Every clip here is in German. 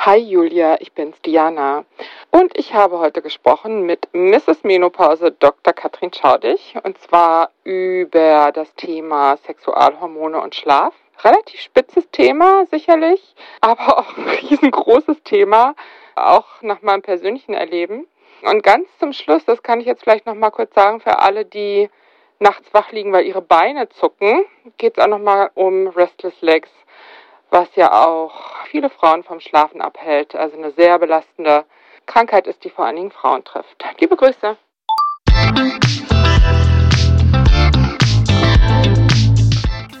Hi Julia, ich bin's Diana. Und ich habe heute gesprochen mit Mrs. Menopause Dr. Katrin Schaudig und zwar über das Thema Sexualhormone und Schlaf. Relativ spitzes Thema sicherlich, aber auch ein riesengroßes Thema, auch nach meinem persönlichen Erleben. Und ganz zum Schluss, das kann ich jetzt vielleicht noch mal kurz sagen für alle, die nachts wach liegen, weil ihre Beine zucken, geht es auch noch mal um Restless Legs was ja auch viele Frauen vom Schlafen abhält. Also eine sehr belastende Krankheit ist, die vor allen Dingen Frauen trifft. Liebe Grüße.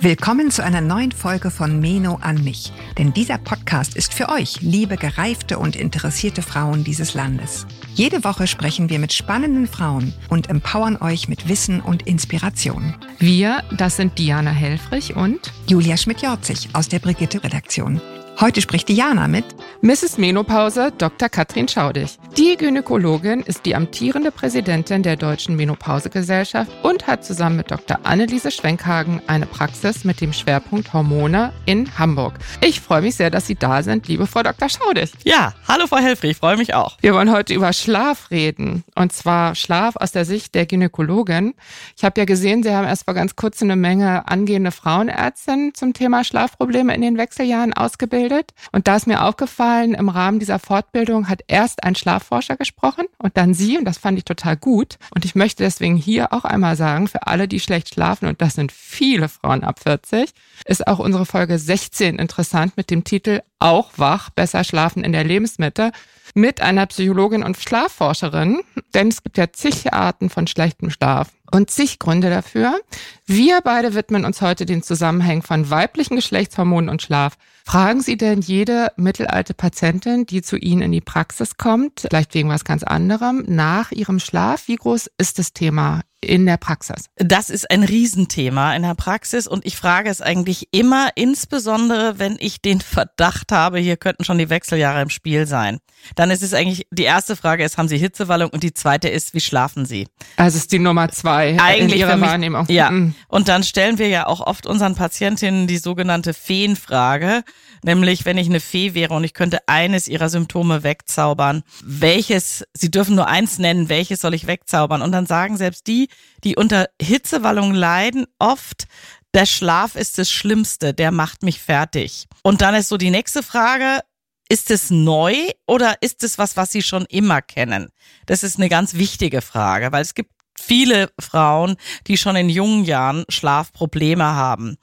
Willkommen zu einer neuen Folge von Meno an mich. Denn dieser Podcast ist für euch, liebe gereifte und interessierte Frauen dieses Landes. Jede Woche sprechen wir mit spannenden Frauen und empowern euch mit Wissen und Inspiration. Wir, das sind Diana Helfrich und Julia Schmidt-Jorzig aus der Brigitte-Redaktion. Heute spricht Diana mit Mrs. Menopause Dr. Katrin Schaudig. Die Gynäkologin ist die amtierende Präsidentin der Deutschen Menopausegesellschaft und hat zusammen mit Dr. Anneliese Schwenkhagen eine Praxis mit dem Schwerpunkt Hormone in Hamburg. Ich freue mich sehr, dass Sie da sind, liebe Frau Dr. Schaudig. Ja, hallo Frau Helfrich, freue mich auch. Wir wollen heute über Schlaf reden und zwar Schlaf aus der Sicht der Gynäkologin. Ich habe ja gesehen, Sie haben erst vor ganz kurzem eine Menge angehende Frauenärztinnen zum Thema Schlafprobleme in den Wechseljahren ausgebildet. Und da ist mir aufgefallen, im Rahmen dieser Fortbildung hat erst ein Schlafforscher gesprochen und dann Sie. Und das fand ich total gut. Und ich möchte deswegen hier auch einmal sagen, für alle, die schlecht schlafen, und das sind viele Frauen ab 40, ist auch unsere Folge 16 interessant mit dem Titel Auch wach, besser schlafen in der Lebensmitte mit einer Psychologin und Schlafforscherin, denn es gibt ja zig Arten von schlechtem Schlaf und zig Gründe dafür. Wir beide widmen uns heute den Zusammenhängen von weiblichen Geschlechtshormonen und Schlaf. Fragen Sie denn jede mittelalte Patientin, die zu Ihnen in die Praxis kommt, vielleicht wegen was ganz anderem, nach ihrem Schlaf? Wie groß ist das Thema in der Praxis? Das ist ein Riesenthema in der Praxis und ich frage es eigentlich immer, insbesondere wenn ich den Verdacht habe, hier könnten schon die Wechseljahre im Spiel sein. Dann ist es eigentlich, die erste Frage ist, haben Sie Hitzewallung und die zweite ist, wie schlafen Sie? Also ist die Nummer zwei eigentlich in Ihrer mich, Wahrnehmung. Ja, Mhm. und dann stellen wir ja auch oft unseren Patientinnen die sogenannte Feenfrage, nämlich wenn ich eine Fee wäre und ich könnte eines ihrer Symptome wegzaubern, welches, Sie dürfen nur eins nennen, welches soll ich wegzaubern? Und dann sagen selbst die, die unter Hitzewallung leiden, oft, der Schlaf ist das Schlimmste, der macht mich fertig. Und dann ist so die nächste Frage, ist es neu oder ist es was, was Sie schon immer kennen? Das ist eine ganz wichtige Frage, weil es gibt viele Frauen, die schon in jungen Jahren Schlafprobleme haben.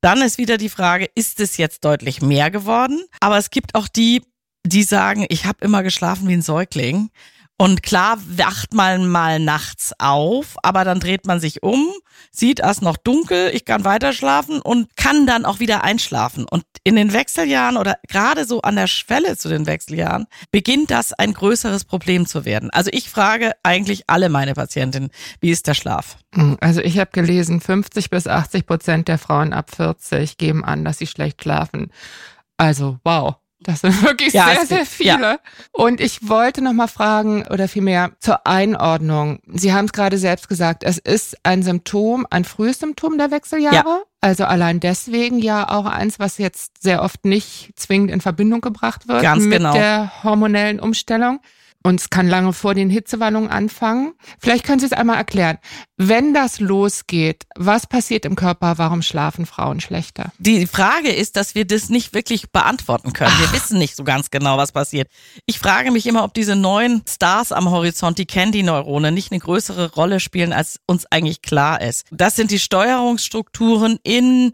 Dann ist wieder die Frage, ist es jetzt deutlich mehr geworden? Aber es gibt auch die, die sagen, ich habe immer geschlafen wie ein Säugling. Und klar wacht man mal nachts auf, aber dann dreht man sich um, sieht erst noch dunkel, ich kann weiter schlafen und kann dann auch wieder einschlafen. Und in den Wechseljahren oder gerade so an der Schwelle zu den Wechseljahren beginnt das ein größeres Problem zu werden. Also ich frage eigentlich alle meine Patientinnen, wie ist der Schlaf? Also ich habe gelesen, 50 bis 80 Prozent der Frauen ab 40 geben an, dass sie schlecht schlafen. Also wow. Das sind wirklich Ja, sehr, sehr viele. ja. Und ich wollte noch mal fragen oder vielmehr zur Einordnung. Sie haben es gerade selbst gesagt, es ist ein Symptom, ein frühes Symptom der Wechseljahre. Also allein deswegen ja auch eins, was jetzt sehr oft nicht zwingend in Verbindung gebracht wird Ganz mit genau. der hormonellen Umstellung. Und es kann lange vor den Hitzewallungen anfangen. Vielleicht können Sie es einmal erklären. Wenn das losgeht, was passiert im Körper? Warum schlafen Frauen schlechter? Die Frage ist, dass wir das nicht wirklich beantworten können. Wir wissen nicht so ganz genau, was passiert. Ich frage mich immer, ob diese neuen Stars am Horizont, die Candy-Neurone, nicht eine größere Rolle spielen, als uns eigentlich klar ist. Das sind die Steuerungsstrukturen in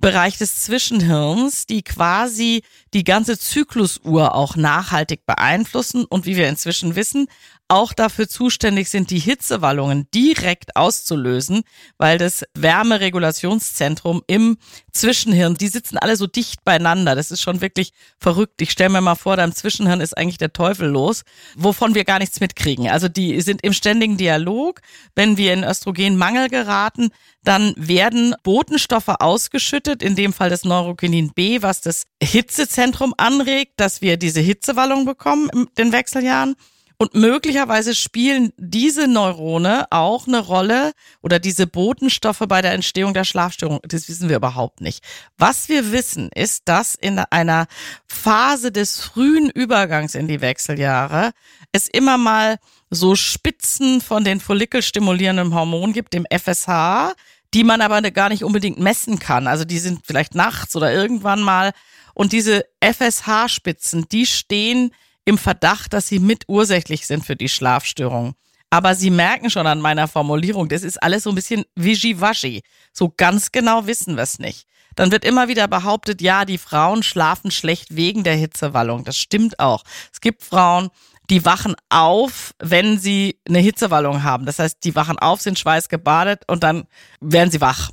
Bereich des Zwischenhirns, die quasi die ganze Zyklusuhr auch nachhaltig beeinflussen. Und wie wir inzwischen wissen, auch dafür zuständig sind, die Hitzewallungen direkt auszulösen, weil das Wärmeregulationszentrum im Zwischenhirn, die sitzen alle so dicht beieinander. Das ist schon wirklich verrückt. Ich stelle mir mal vor, da im Zwischenhirn ist eigentlich der Teufel los, wovon wir gar nichts mitkriegen. Also die sind im ständigen Dialog. Wenn wir in Östrogenmangel geraten, dann werden Botenstoffe ausgeschüttet, in dem Fall das Neurokinin B, was das Hitzezentrum anregt, dass wir diese Hitzewallung bekommen in den Wechseljahren. Und möglicherweise spielen diese Neurone auch eine Rolle oder diese Botenstoffe bei der Entstehung der Schlafstörung. Das wissen wir überhaupt nicht. Was wir wissen, ist, dass in einer Phase des frühen Übergangs in die Wechseljahre es immer mal so Spitzen von den follikelstimulierenden Hormonen gibt, dem FSH, die man aber gar nicht unbedingt messen kann. Also die sind vielleicht nachts oder irgendwann mal. Und diese FSH-Spitzen, die stehen im Verdacht, dass sie mitursächlich sind für die Schlafstörung. Aber Sie merken schon an meiner Formulierung, das ist alles so ein bisschen wischiwaschi. So ganz genau wissen wir es nicht. Dann wird immer wieder behauptet, ja, die Frauen schlafen schlecht wegen der Hitzewallung. Das stimmt auch. Es gibt Frauen, die wachen auf, wenn sie eine Hitzewallung haben. Das heißt, die wachen auf, sind schweißgebadet und dann werden sie wach.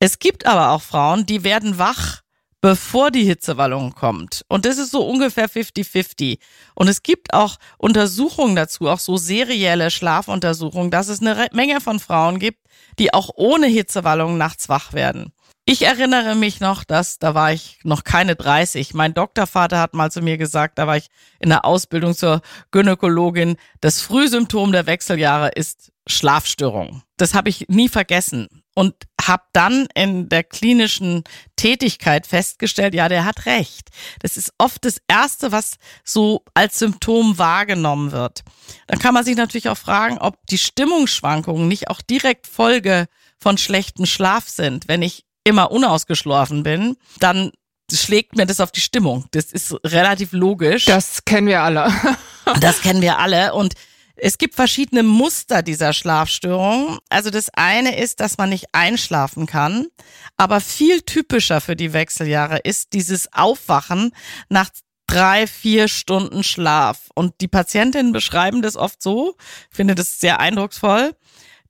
Es gibt aber auch Frauen, die werden wach, bevor die Hitzewallung kommt. Und das ist so ungefähr 50-50. Und es gibt auch Untersuchungen dazu, auch so serielle Schlafuntersuchungen, dass es eine Menge von Frauen gibt, die auch ohne Hitzewallung nachts wach werden. Ich erinnere mich noch, dass da war ich noch keine 30. Mein Doktorvater hat mal zu mir gesagt, da war ich in der Ausbildung zur Gynäkologin, das Frühsymptom der Wechseljahre ist Schlafstörung. Das habe ich nie vergessen und habe dann in der klinischen Tätigkeit festgestellt, ja, der hat recht. Das ist oft das Erste, was so als Symptom wahrgenommen wird. Dann kann man sich natürlich auch fragen, ob die Stimmungsschwankungen nicht auch direkt Folge von schlechtem Schlaf sind. Wenn ich immer unausgeschlafen bin, dann schlägt mir das auf die Stimmung. Das ist relativ logisch. Das kennen wir alle. das kennen wir alle und es gibt verschiedene Muster dieser Schlafstörung. Also das eine ist, dass man nicht einschlafen kann, aber viel typischer für die Wechseljahre ist dieses Aufwachen nach drei, vier Stunden Schlaf. Und die Patientinnen beschreiben das oft so, ich finde das sehr eindrucksvoll.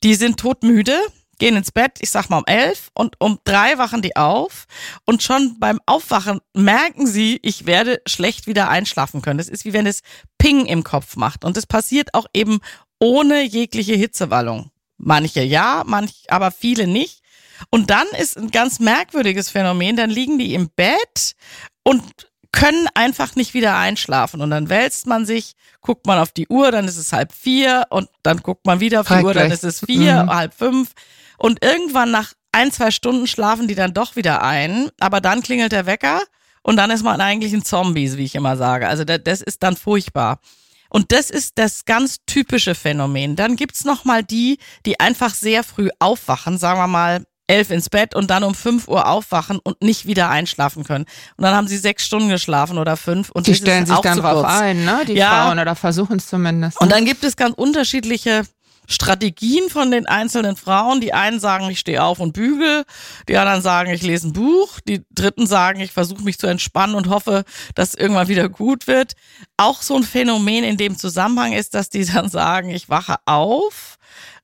Die sind todmüde, gehen ins Bett, ich sag mal um elf und um drei wachen die auf und schon beim Aufwachen merken sie, ich werde schlecht wieder einschlafen können. Das ist wie wenn es Ping im Kopf macht und das passiert auch eben ohne jegliche Hitzewallung. Manche ja, manch, aber viele nicht. Und dann ist ein ganz merkwürdiges Phänomen, dann liegen die im Bett und können einfach nicht wieder einschlafen. Und dann wälzt man sich, guckt man auf die Uhr, dann ist es halb vier und dann guckt man wieder auf die Uhr, dann ist es vier, mhm. halb fünf. Und irgendwann nach ein, zwei Stunden schlafen die dann doch wieder ein, aber dann klingelt der Wecker und dann ist man eigentlich ein Zombie, wie ich immer sage. Also das ist dann furchtbar. Und das ist das ganz typische Phänomen. Dann gibt's noch mal die, die einfach sehr früh aufwachen, sagen wir mal elf ins Bett und dann um fünf Uhr aufwachen und nicht wieder einschlafen können. Und dann haben sie sechs Stunden geschlafen oder fünf. Und die stellen sich dann drauf ein, ne? Die ja. Frauen oder versuchen es zumindest. Ne? Und dann gibt es ganz unterschiedliche Strategien von den einzelnen Frauen. Die einen sagen, ich stehe auf und bügel, die anderen sagen, ich lese ein Buch, die dritten sagen, ich versuche mich zu entspannen und hoffe, dass irgendwann wieder gut wird. Auch so ein Phänomen in dem Zusammenhang ist, dass die dann sagen, ich wache auf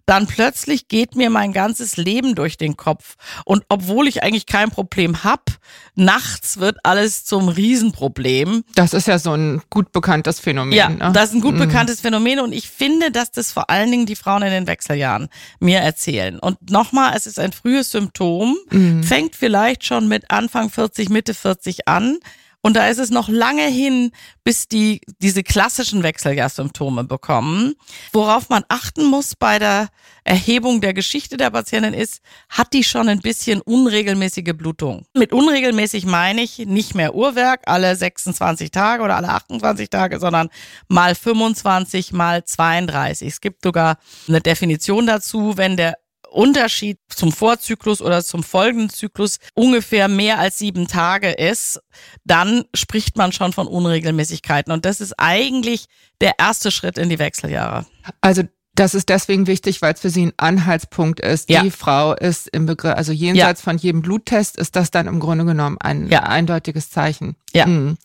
dann plötzlich geht mir mein ganzes Leben durch den Kopf. Und obwohl ich eigentlich kein Problem hab, nachts wird alles zum Riesenproblem. Das ist ja so ein gut bekanntes Phänomen. Ja, ne? das ist ein gut mhm. bekanntes Phänomen und ich finde, dass das vor allen Dingen die Frauen in den Wechseljahren mir erzählen. Und nochmal, es ist ein frühes Symptom, mhm. fängt vielleicht schon mit Anfang 40, Mitte 40 an. Und da ist es noch lange hin, bis die diese klassischen Wechseljahrsymptome bekommen. Worauf man achten muss bei der Erhebung der Geschichte der Patientin ist, hat die schon ein bisschen unregelmäßige Blutung. Mit unregelmäßig meine ich nicht mehr Uhrwerk, alle 26 Tage oder alle 28 Tage, sondern mal 25, mal 32. Es gibt sogar eine Definition dazu, wenn der Unterschied zum Vorzyklus oder zum folgenden Zyklus ungefähr mehr als sieben Tage ist, dann spricht man schon von Unregelmäßigkeiten. Und das ist eigentlich der erste Schritt in die Wechseljahre. Also das ist deswegen wichtig, weil es für sie ein Anhaltspunkt ist. Ja. Die Frau ist im Begriff, also jenseits ja. von jedem Bluttest ist das dann im Grunde genommen ein ja. eindeutiges Zeichen. Ja. Mhm.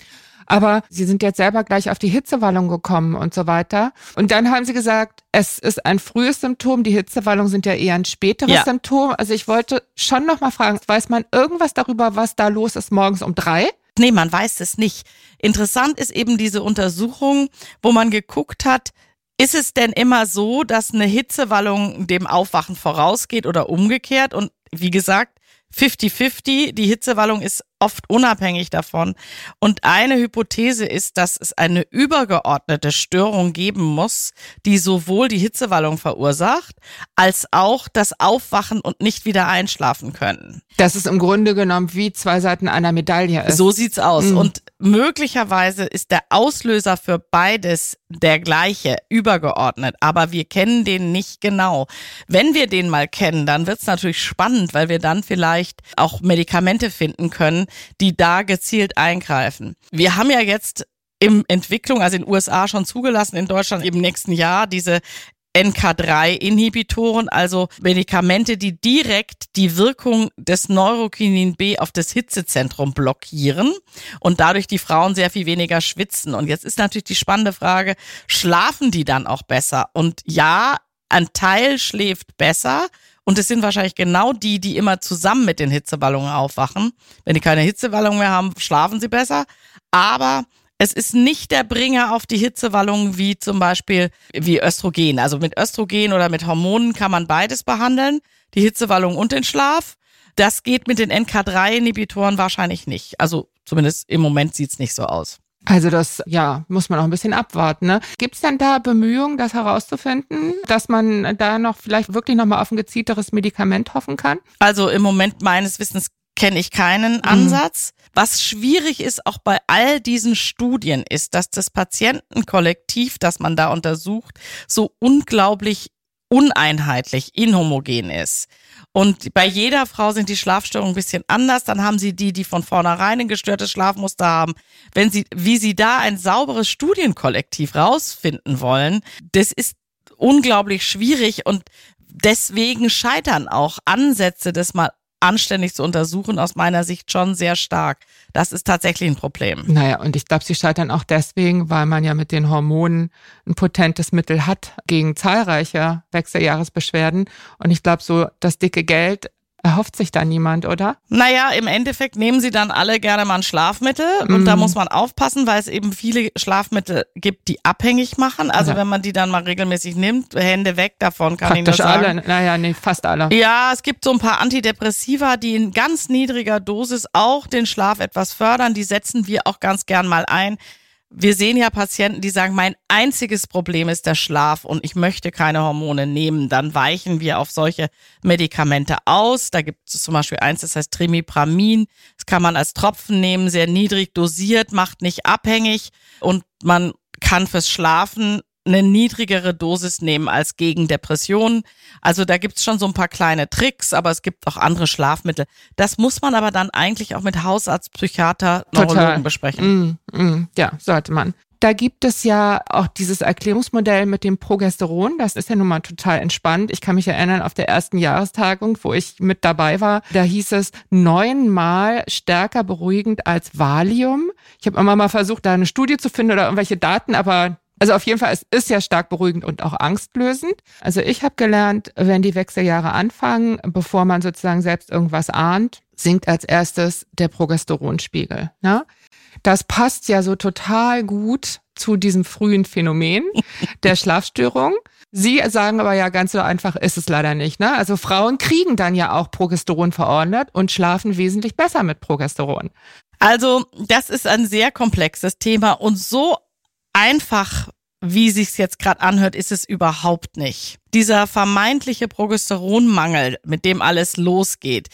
Aber Sie sind jetzt selber gleich auf die Hitzewallung gekommen und so weiter. Und dann haben Sie gesagt, es ist ein frühes Symptom. Die Hitzewallungen sind ja eher ein späteres ja. Symptom. Also ich wollte schon noch mal fragen, weiß man irgendwas darüber, was da los ist morgens um drei? Nee, man weiß es nicht. Interessant ist eben diese Untersuchung, wo man geguckt hat, ist es denn immer so, dass eine Hitzewallung dem Aufwachen vorausgeht oder umgekehrt? Und wie gesagt, 50-50. Die Hitzewallung ist oft unabhängig davon. Und eine Hypothese ist, dass es eine übergeordnete Störung geben muss, die sowohl die Hitzewallung verursacht, als auch das Aufwachen und nicht wieder einschlafen können. Das ist im Grunde genommen wie zwei Seiten einer Medaille ist. So sieht's aus. Mhm. Und möglicherweise ist der Auslöser für beides der gleiche, übergeordnet, aber wir kennen den nicht genau. Wenn wir den mal kennen, dann wird's natürlich spannend, weil wir dann vielleicht auch Medikamente finden können, die da gezielt eingreifen. Wir haben ja jetzt im Entwicklung, also in den USA schon zugelassen, in Deutschland im nächsten Jahr diese NK3-Inhibitoren, also Medikamente, die direkt die Wirkung des Neurokinin B auf das Hitzezentrum blockieren und dadurch die Frauen sehr viel weniger schwitzen. Und jetzt ist natürlich die spannende Frage, schlafen die dann auch besser? Und ja, ein Teil schläft besser, und es sind wahrscheinlich genau die, die immer zusammen mit den Hitzeballungen aufwachen. Wenn die keine Hitzewallung mehr haben, schlafen sie besser. Aber es ist nicht der Bringer auf die Hitzewallungen wie zum Beispiel wie Östrogen. Also mit Östrogen oder mit Hormonen kann man beides behandeln. Die Hitzewallung und den Schlaf. Das geht mit den NK3-Inhibitoren wahrscheinlich nicht. Also zumindest im Moment sieht's nicht so aus. Also das, ja, muss man auch ein bisschen abwarten. Ne? Gibt es denn da Bemühungen, das herauszufinden, dass man da noch vielleicht wirklich nochmal auf ein gezielteres Medikament hoffen kann? Also im Moment meines Wissens kenne ich keinen mhm. Ansatz. Mhm. Was schwierig ist, auch bei all diesen Studien, ist, dass das Patientenkollektiv, das man da untersucht, so unglaublich uneinheitlich, inhomogen ist. Und bei jeder Frau sind die Schlafstörungen ein bisschen anders. Dann haben sie die, die von vornherein ein gestörtes Schlafmuster haben. Wenn sie, wie sie da ein sauberes Studienkollektiv rausfinden wollen, das ist unglaublich schwierig und deswegen scheitern auch Ansätze, das mal anständig zu untersuchen, aus meiner Sicht schon sehr stark. Das ist tatsächlich ein Problem. Naja, und ich glaube, sie scheitern auch deswegen, weil man ja mit den Hormonen ein potentes Mittel hat gegen zahlreiche Wechseljahresbeschwerden. Und ich glaube, so das dicke Geld erhofft sich da niemand, oder? Naja, im Endeffekt nehmen sie dann alle gerne mal ein Schlafmittel mm. und da mhm. muss man aufpassen, weil es eben viele Schlafmittel gibt, die abhängig machen. Also ja. wenn man die dann mal regelmäßig nimmt, Hände weg davon, kann Praktisch ich nur sagen. alle, naja, nee, fast alle. Ja, es gibt so ein paar Antidepressiva, die in ganz niedriger Dosis auch den Schlaf etwas fördern. Die setzen wir auch ganz gern mal ein wir sehen ja Patienten, die sagen, mein einziges Problem ist der Schlaf und ich möchte keine Hormone nehmen. Dann weichen wir auf solche Medikamente aus. Da gibt es zum Beispiel eins, das heißt Trimipramin. Das kann man als Tropfen nehmen, sehr niedrig dosiert, macht nicht abhängig und man kann fürs Schlafen eine niedrigere Dosis nehmen als gegen Depressionen. Also da gibt's schon so ein paar kleine Tricks, aber es gibt auch andere Schlafmittel. Das muss man aber dann eigentlich auch mit Hausarzt, Psychiater, Neurologen Total. besprechen. Mm, mm, ja, sollte man. Da gibt es ja auch dieses Erklärungsmodell mit dem Progesteron. Das ist ja nun mal total entspannt. Ich kann mich erinnern, auf der ersten Jahrestagung, wo ich mit dabei war, da hieß es neunmal stärker beruhigend als Valium. Ich habe immer mal versucht, da eine Studie zu finden oder irgendwelche Daten, aber also auf jeden Fall, es ist ja stark beruhigend und auch angstlösend. Also ich habe gelernt, wenn die Wechseljahre anfangen, bevor man sozusagen selbst irgendwas ahnt, sinkt als erstes der Progesteronspiegel. Ne? Das passt ja so total gut zu diesem frühen Phänomen der Schlafstörung. Sie sagen aber ja ganz so einfach ist es leider nicht. Ne? Also Frauen kriegen dann ja auch Progesteron verordnet und schlafen wesentlich besser mit Progesteron. Also das ist ein sehr komplexes Thema und so einfach, wie sich's jetzt gerade anhört, ist es überhaupt nicht. Dieser vermeintliche Progesteronmangel, mit dem alles losgeht,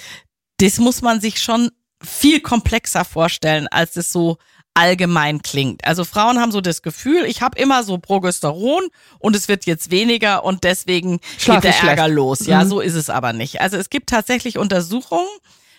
das muss man sich schon viel komplexer vorstellen, als es so allgemein klingt. Also Frauen haben so das Gefühl, ich habe immer so Progesteron und es wird jetzt weniger und deswegen Schlaf geht der Ärger schlecht. los. Ja, mhm. so ist es aber nicht. Also es gibt tatsächlich Untersuchungen,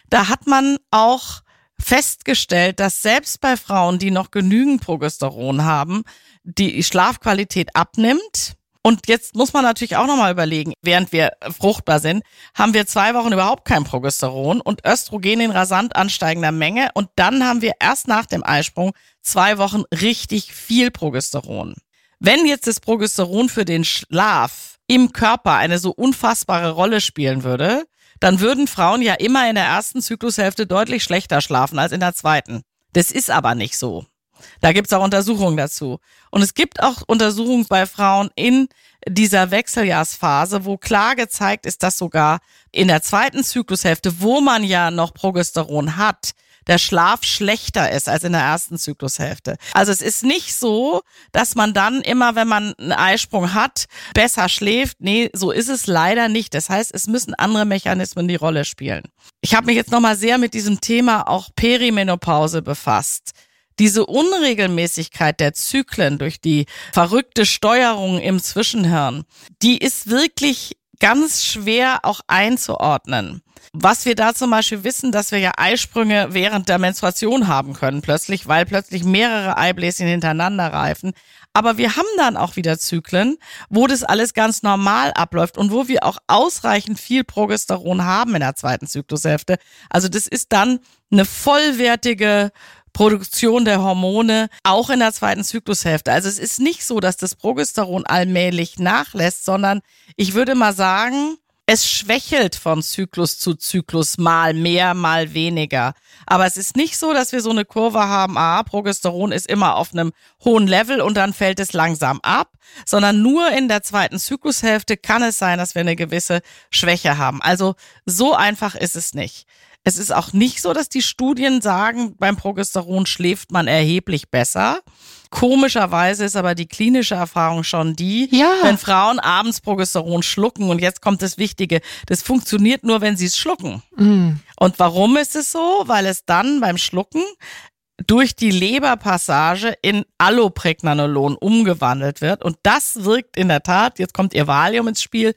da hat man auch festgestellt, dass selbst bei Frauen, die noch genügend Progesteron haben, die Schlafqualität abnimmt. Und jetzt muss man natürlich auch nochmal überlegen, während wir fruchtbar sind, haben wir zwei Wochen überhaupt kein Progesteron und Östrogen in rasant ansteigender Menge. Und dann haben wir erst nach dem Eisprung zwei Wochen richtig viel Progesteron. Wenn jetzt das Progesteron für den Schlaf im Körper eine so unfassbare Rolle spielen würde, dann würden Frauen ja immer in der ersten Zyklushälfte deutlich schlechter schlafen als in der zweiten. Das ist aber nicht so. Da gibt's auch Untersuchungen dazu. Und es gibt auch Untersuchungen bei Frauen in dieser Wechseljahrsphase, wo klar gezeigt ist, dass sogar in der zweiten Zyklushälfte, wo man ja noch Progesteron hat, der Schlaf schlechter ist als in der ersten Zyklushälfte. Also es ist nicht so, dass man dann immer, wenn man einen Eisprung hat, besser schläft. Nee, so ist es leider nicht. Das heißt, es müssen andere Mechanismen die Rolle spielen. Ich habe mich jetzt nochmal sehr mit diesem Thema auch Perimenopause befasst. Diese Unregelmäßigkeit der Zyklen durch die verrückte Steuerung im Zwischenhirn, die ist wirklich ganz schwer auch einzuordnen. Was wir da zum Beispiel wissen, dass wir ja Eisprünge während der Menstruation haben können, plötzlich, weil plötzlich mehrere Eibläschen hintereinander reifen. Aber wir haben dann auch wieder Zyklen, wo das alles ganz normal abläuft und wo wir auch ausreichend viel Progesteron haben in der zweiten Zyklushälfte. Also das ist dann eine vollwertige Produktion der Hormone auch in der zweiten Zyklushälfte. Also es ist nicht so, dass das Progesteron allmählich nachlässt, sondern ich würde mal sagen, es schwächelt von Zyklus zu Zyklus mal mehr, mal weniger. Aber es ist nicht so, dass wir so eine Kurve haben, ah, Progesteron ist immer auf einem hohen Level und dann fällt es langsam ab, sondern nur in der zweiten Zyklushälfte kann es sein, dass wir eine gewisse Schwäche haben. Also so einfach ist es nicht. Es ist auch nicht so, dass die Studien sagen, beim Progesteron schläft man erheblich besser. Komischerweise ist aber die klinische Erfahrung schon die, ja. wenn Frauen abends Progesteron schlucken und jetzt kommt das Wichtige, das funktioniert nur, wenn sie es schlucken. Mhm. Und warum ist es so? Weil es dann beim Schlucken durch die Leberpassage in Allopregnanolon umgewandelt wird. Und das wirkt in der Tat, jetzt kommt ihr Valium ins Spiel,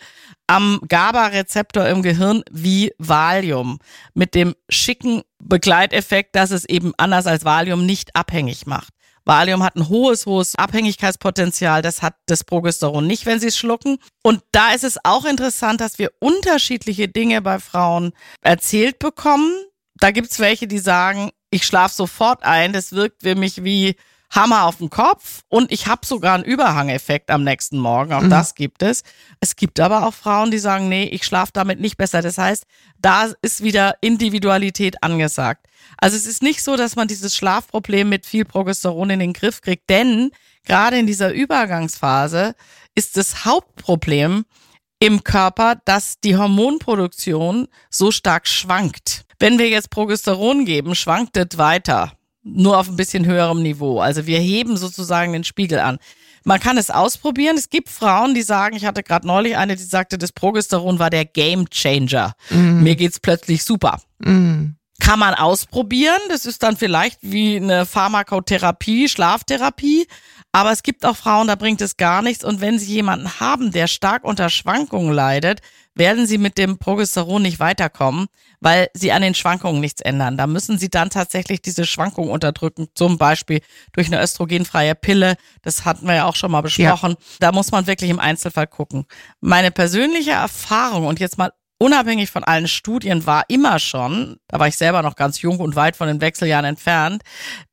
am GABA-Rezeptor im Gehirn wie Valium. Mit dem schicken Begleiteffekt, dass es eben anders als Valium nicht abhängig macht. Valium hat ein hohes, hohes Abhängigkeitspotenzial. Das hat das Progesteron nicht, wenn sie es schlucken. Und da ist es auch interessant, dass wir unterschiedliche Dinge bei Frauen erzählt bekommen. Da gibt's welche, die sagen, ich schlafe sofort ein, das wirkt für mich wie Hammer auf den Kopf und ich habe sogar einen Überhangeffekt am nächsten Morgen. Auch mhm. das gibt es. Es gibt aber auch Frauen, die sagen, nee, ich schlafe damit nicht besser. Das heißt, da ist wieder Individualität angesagt. Also es ist nicht so, dass man dieses Schlafproblem mit viel Progesteron in den Griff kriegt, denn gerade in dieser Übergangsphase ist das Hauptproblem im Körper, dass die Hormonproduktion so stark schwankt. Wenn wir jetzt Progesteron geben, schwankt es weiter. Nur auf ein bisschen höherem Niveau. Also wir heben sozusagen den Spiegel an. Man kann es ausprobieren. Es gibt Frauen, die sagen, ich hatte gerade neulich eine, die sagte, das Progesteron war der Game Changer. Mm. Mir geht's plötzlich super. Mm. Kann man ausprobieren. Das ist dann vielleicht wie eine Pharmakotherapie, Schlaftherapie. Aber es gibt auch Frauen, da bringt es gar nichts. Und wenn sie jemanden haben, der stark unter Schwankungen leidet, werden sie mit dem Progesteron nicht weiterkommen, weil sie an den Schwankungen nichts ändern. Da müssen sie dann tatsächlich diese Schwankungen unterdrücken, zum Beispiel durch eine östrogenfreie Pille. Das hatten wir ja auch schon mal besprochen. Ja. Da muss man wirklich im Einzelfall gucken. Meine persönliche Erfahrung und jetzt mal unabhängig von allen Studien war immer schon, da war ich selber noch ganz jung und weit von den Wechseljahren entfernt,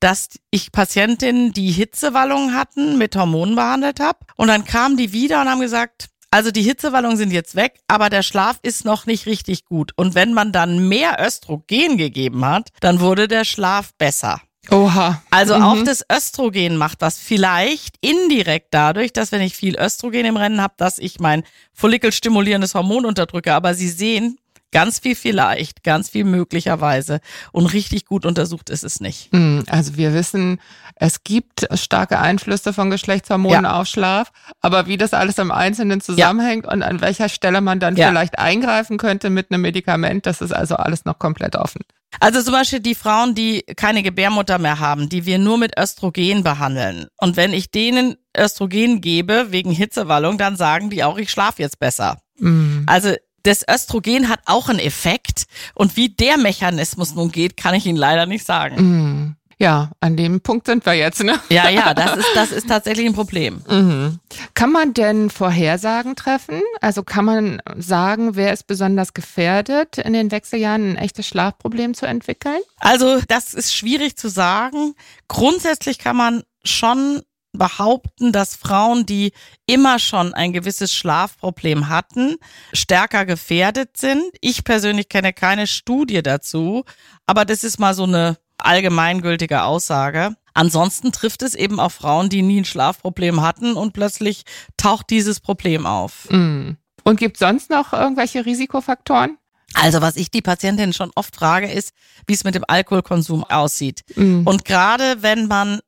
dass ich Patientinnen, die Hitzewallungen hatten, mit Hormonen behandelt habe. Und dann kamen die wieder und haben gesagt, also die Hitzewallungen sind jetzt weg, aber der Schlaf ist noch nicht richtig gut. Und wenn man dann mehr Östrogen gegeben hat, dann wurde der Schlaf besser. Oha. Also mhm. auch das Östrogen macht was. Vielleicht indirekt dadurch, dass wenn ich viel Östrogen im Rennen habe, dass ich mein follikelstimulierendes Hormon unterdrücke. Aber Sie sehen, ganz viel vielleicht, ganz viel möglicherweise. Und richtig gut untersucht ist es nicht. Mhm. Also wir wissen, es gibt starke Einflüsse von Geschlechtshormonen ja. auf Schlaf. Aber wie das alles im Einzelnen zusammenhängt ja. und an welcher Stelle man dann ja. vielleicht eingreifen könnte mit einem Medikament, das ist also alles noch komplett offen. Also zum Beispiel die Frauen, die keine Gebärmutter mehr haben, die wir nur mit Östrogen behandeln. Und wenn ich denen Östrogen gebe wegen Hitzewallung, dann sagen die auch, ich schlafe jetzt besser. Mhm. Also das Östrogen hat auch einen Effekt. Und wie der Mechanismus nun geht, kann ich Ihnen leider nicht sagen. Mhm. Ja, an dem Punkt sind wir jetzt, ne? Ja, ja, das ist, das ist tatsächlich ein Problem. Mhm. Kann man denn Vorhersagen treffen? Also kann man sagen, wer ist besonders gefährdet, in den Wechseljahren ein echtes Schlafproblem zu entwickeln? Also, das ist schwierig zu sagen. Grundsätzlich kann man schon behaupten, dass Frauen, die immer schon ein gewisses Schlafproblem hatten, stärker gefährdet sind. Ich persönlich kenne keine Studie dazu, aber das ist mal so eine allgemeingültige Aussage. Ansonsten trifft es eben auch Frauen, die nie ein Schlafproblem hatten und plötzlich taucht dieses Problem auf. Mm. Und gibt sonst noch irgendwelche Risikofaktoren? Also was ich die Patientin schon oft frage, ist, wie es mit dem Alkoholkonsum aussieht. Mhm. Und gerade wenn man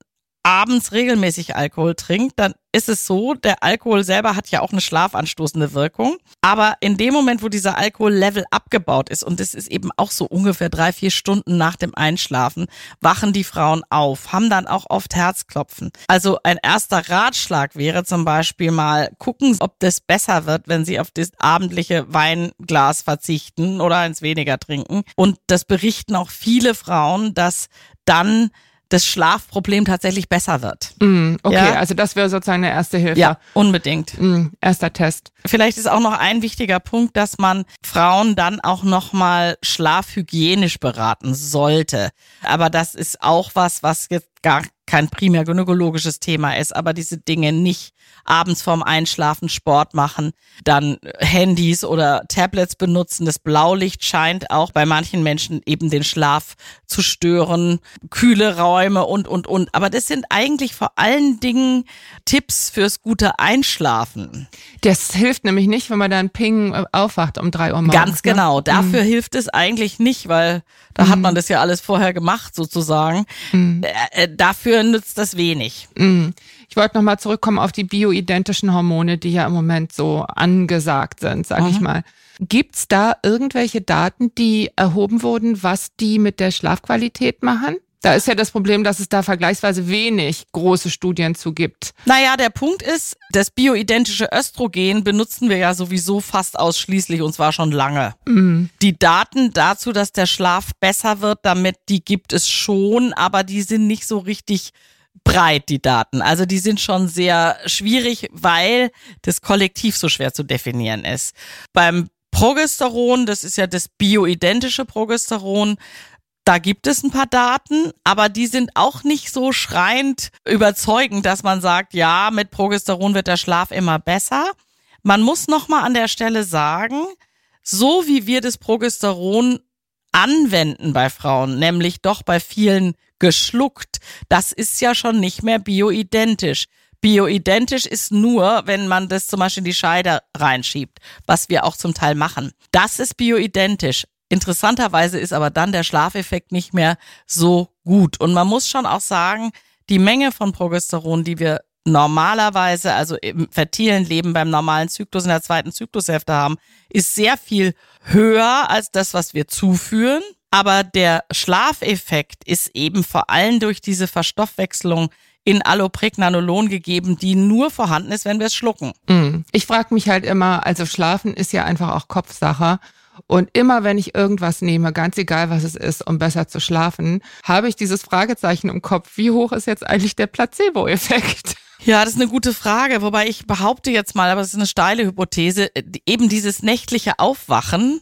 abends regelmäßig Alkohol trinkt, dann ist es so, der Alkohol selber hat ja auch eine schlafanstoßende Wirkung. Aber in dem Moment, wo dieser Alkohollevel abgebaut ist, und das ist eben auch so ungefähr drei, vier Stunden nach dem Einschlafen, wachen die Frauen auf, haben dann auch oft Herzklopfen. Also ein erster Ratschlag wäre zum Beispiel mal gucken, ob das besser wird, wenn sie auf das abendliche Weinglas verzichten oder eins weniger trinken. Und das berichten auch viele Frauen, dass dann das Schlafproblem tatsächlich besser wird. Mm, okay, ja? also das wäre sozusagen eine erste Hilfe. Ja, unbedingt. Mm, erster Test. Vielleicht ist auch noch ein wichtiger Punkt, dass man Frauen dann auch nochmal schlafhygienisch beraten sollte. Aber das ist auch was, was jetzt gar kein primär gynäkologisches Thema ist, aber diese Dinge nicht abends vorm Einschlafen Sport machen, dann Handys oder Tablets benutzen. Das Blaulicht scheint auch bei manchen Menschen eben den Schlaf zu stören, kühle Räume und, und, und. Aber das sind eigentlich vor allen Dingen Tipps fürs gute Einschlafen. Das hilft nämlich nicht, wenn man dann Ping aufwacht um drei Uhr morgens. Ganz ne? genau. Ne? Dafür mhm. hilft es eigentlich nicht, weil da mhm. hat man das ja alles vorher gemacht sozusagen. Mhm. Äh, dafür nützt das wenig. Mhm. Ich wollte nochmal zurückkommen auf die bioidentischen Hormone, die ja im Moment so angesagt sind, sage mhm. ich mal. Gibt's da irgendwelche Daten, die erhoben wurden, was die mit der Schlafqualität machen? Da ist ja das Problem, dass es da vergleichsweise wenig große Studien zu gibt. Naja, der Punkt ist, das bioidentische Östrogen benutzen wir ja sowieso fast ausschließlich und zwar schon lange. Mhm. Die Daten dazu, dass der Schlaf besser wird, damit die gibt es schon, aber die sind nicht so richtig breit, die Daten. Also die sind schon sehr schwierig, weil das Kollektiv so schwer zu definieren ist. Beim Progesteron, das ist ja das bioidentische Progesteron, da gibt es ein paar Daten, aber die sind auch nicht so schreiend überzeugend, dass man sagt, ja, mit Progesteron wird der Schlaf immer besser. Man muss nochmal an der Stelle sagen, so wie wir das Progesteron anwenden bei Frauen, nämlich doch bei vielen geschluckt, das ist ja schon nicht mehr bioidentisch. Bioidentisch ist nur, wenn man das zum Beispiel in die Scheide reinschiebt, was wir auch zum Teil machen. Das ist bioidentisch. Interessanterweise ist aber dann der Schlafeffekt nicht mehr so gut. Und man muss schon auch sagen, die Menge von Progesteron, die wir normalerweise, also im fertilen Leben beim normalen Zyklus in der zweiten Zyklushälfte haben, ist sehr viel höher als das, was wir zuführen. Aber der Schlafeffekt ist eben vor allem durch diese Verstoffwechslung in Allopregnanolon gegeben, die nur vorhanden ist, wenn wir es schlucken. Mm. Ich frage mich halt immer, also Schlafen ist ja einfach auch Kopfsache. Und immer wenn ich irgendwas nehme, ganz egal was es ist, um besser zu schlafen, habe ich dieses Fragezeichen im Kopf, wie hoch ist jetzt eigentlich der Placebo-Effekt? Ja, das ist eine gute Frage, wobei ich behaupte jetzt mal, aber es ist eine steile Hypothese, eben dieses nächtliche Aufwachen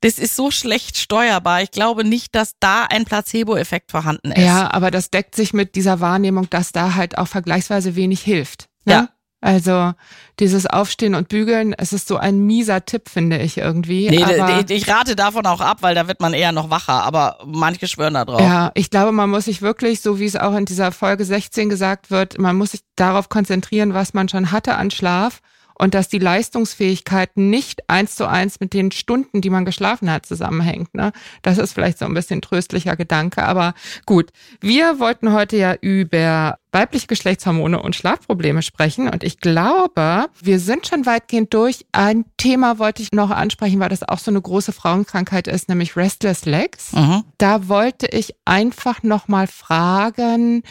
das ist so schlecht steuerbar. Ich glaube nicht, dass da ein Placebo-Effekt vorhanden ist. Ja, aber das deckt sich mit dieser Wahrnehmung, dass da halt auch vergleichsweise wenig hilft. Ne? Ja. Also dieses Aufstehen und Bügeln, es ist so ein mieser Tipp, finde ich irgendwie. Nee, aber, ich rate davon auch ab, weil da wird man eher noch wacher, aber manche schwören da drauf. Ja, ich glaube, man muss sich wirklich, so wie es auch in dieser Folge 16 gesagt wird, man muss sich darauf konzentrieren, was man schon hatte an Schlaf und dass die Leistungsfähigkeit nicht eins zu eins mit den Stunden, die man geschlafen hat, zusammenhängt. Ne? Das ist vielleicht so ein bisschen tröstlicher Gedanke, aber gut. Wir wollten heute ja über weibliche Geschlechtshormone und Schlafprobleme sprechen und ich glaube, wir sind schon weitgehend durch. Ein Thema wollte ich noch ansprechen, weil das auch so eine große Frauenkrankheit ist, nämlich Restless Legs. Mhm. Da wollte ich einfach noch mal fragen,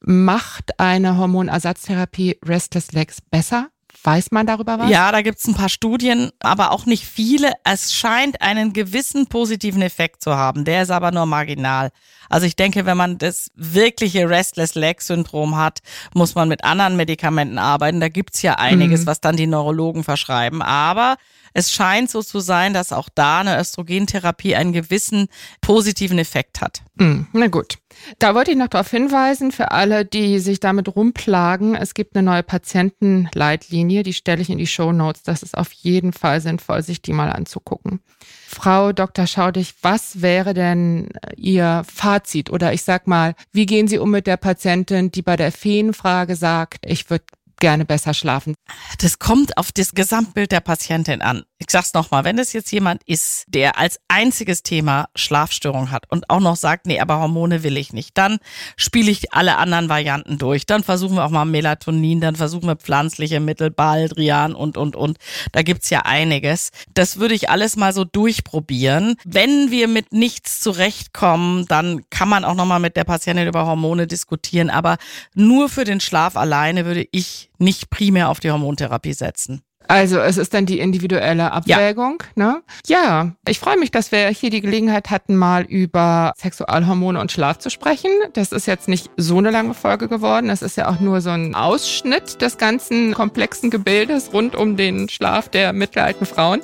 macht eine Hormonersatztherapie Restless Legs besser? Weiß man darüber was? Ja, da gibt's ein paar Studien, aber auch nicht viele. Es scheint einen gewissen positiven Effekt zu haben. Der ist aber nur marginal. Also ich denke, wenn man das wirkliche Restless Leg Syndrom hat, muss man mit anderen Medikamenten arbeiten. Da gibt's ja einiges, mhm. was dann die Neurologen verschreiben. Aber es scheint so zu sein, dass auch da eine Östrogentherapie einen gewissen positiven Effekt hat. Mhm, na gut. Da wollte ich noch darauf hinweisen, für alle, die sich damit rumplagen, es gibt eine neue Patientenleitlinie, die stelle ich in die Show Notes. Das ist auf jeden Fall sinnvoll, sich die mal anzugucken. Frau Dr. Schaudig, was wäre denn Ihr Fazit oder ich sag mal, wie gehen Sie um mit der Patientin, die bei der Feenfrage sagt, ich würde gerne besser schlafen? Das kommt auf das Gesamtbild der Patientin an. Ich sag's nochmal, wenn es jetzt jemand ist, der als einziges Thema Schlafstörung hat und auch noch sagt, nee, aber Hormone will ich nicht, dann spiele ich alle anderen Varianten durch. Dann versuchen wir auch mal Melatonin, dann versuchen wir pflanzliche Mittel, Baldrian und, und, und. Da gibt's ja einiges. Das würde ich alles mal so durchprobieren. Wenn wir mit nichts zurechtkommen, dann kann man auch nochmal mit der Patientin über Hormone diskutieren. Aber nur für den Schlaf alleine würde ich nicht primär auf die Hormontherapie setzen. Also es ist dann die individuelle Abwägung. Ja. Ne? ja, ich freue mich, dass wir hier die Gelegenheit hatten, mal über Sexualhormone und Schlaf zu sprechen. Das ist jetzt nicht so eine lange Folge geworden. Das ist ja auch nur so ein Ausschnitt des ganzen komplexen Gebildes rund um den Schlaf der mittelalten Frauen.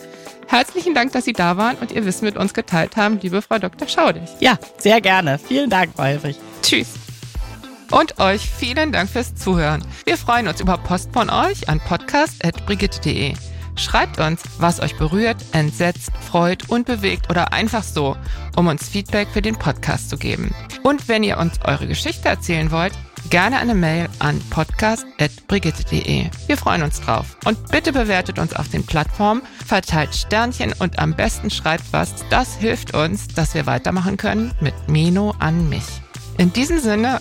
Herzlichen Dank, dass Sie da waren und Ihr Wissen mit uns geteilt haben, liebe Frau Dr. Schaudig. Ja, sehr gerne. Vielen Dank, Frau Helfrich. Tschüss. Und euch vielen Dank fürs Zuhören. Wir freuen uns über Post von euch an podcast.brigitte.de. Schreibt uns, was euch berührt, entsetzt, freut und bewegt oder einfach so, um uns Feedback für den Podcast zu geben. Und wenn ihr uns eure Geschichte erzählen wollt, gerne eine Mail an podcast.brigitte.de. Wir freuen uns drauf. Und bitte bewertet uns auf den Plattformen, verteilt Sternchen und am besten schreibt was. Das hilft uns, dass wir weitermachen können mit Meno an mich. In diesem Sinne,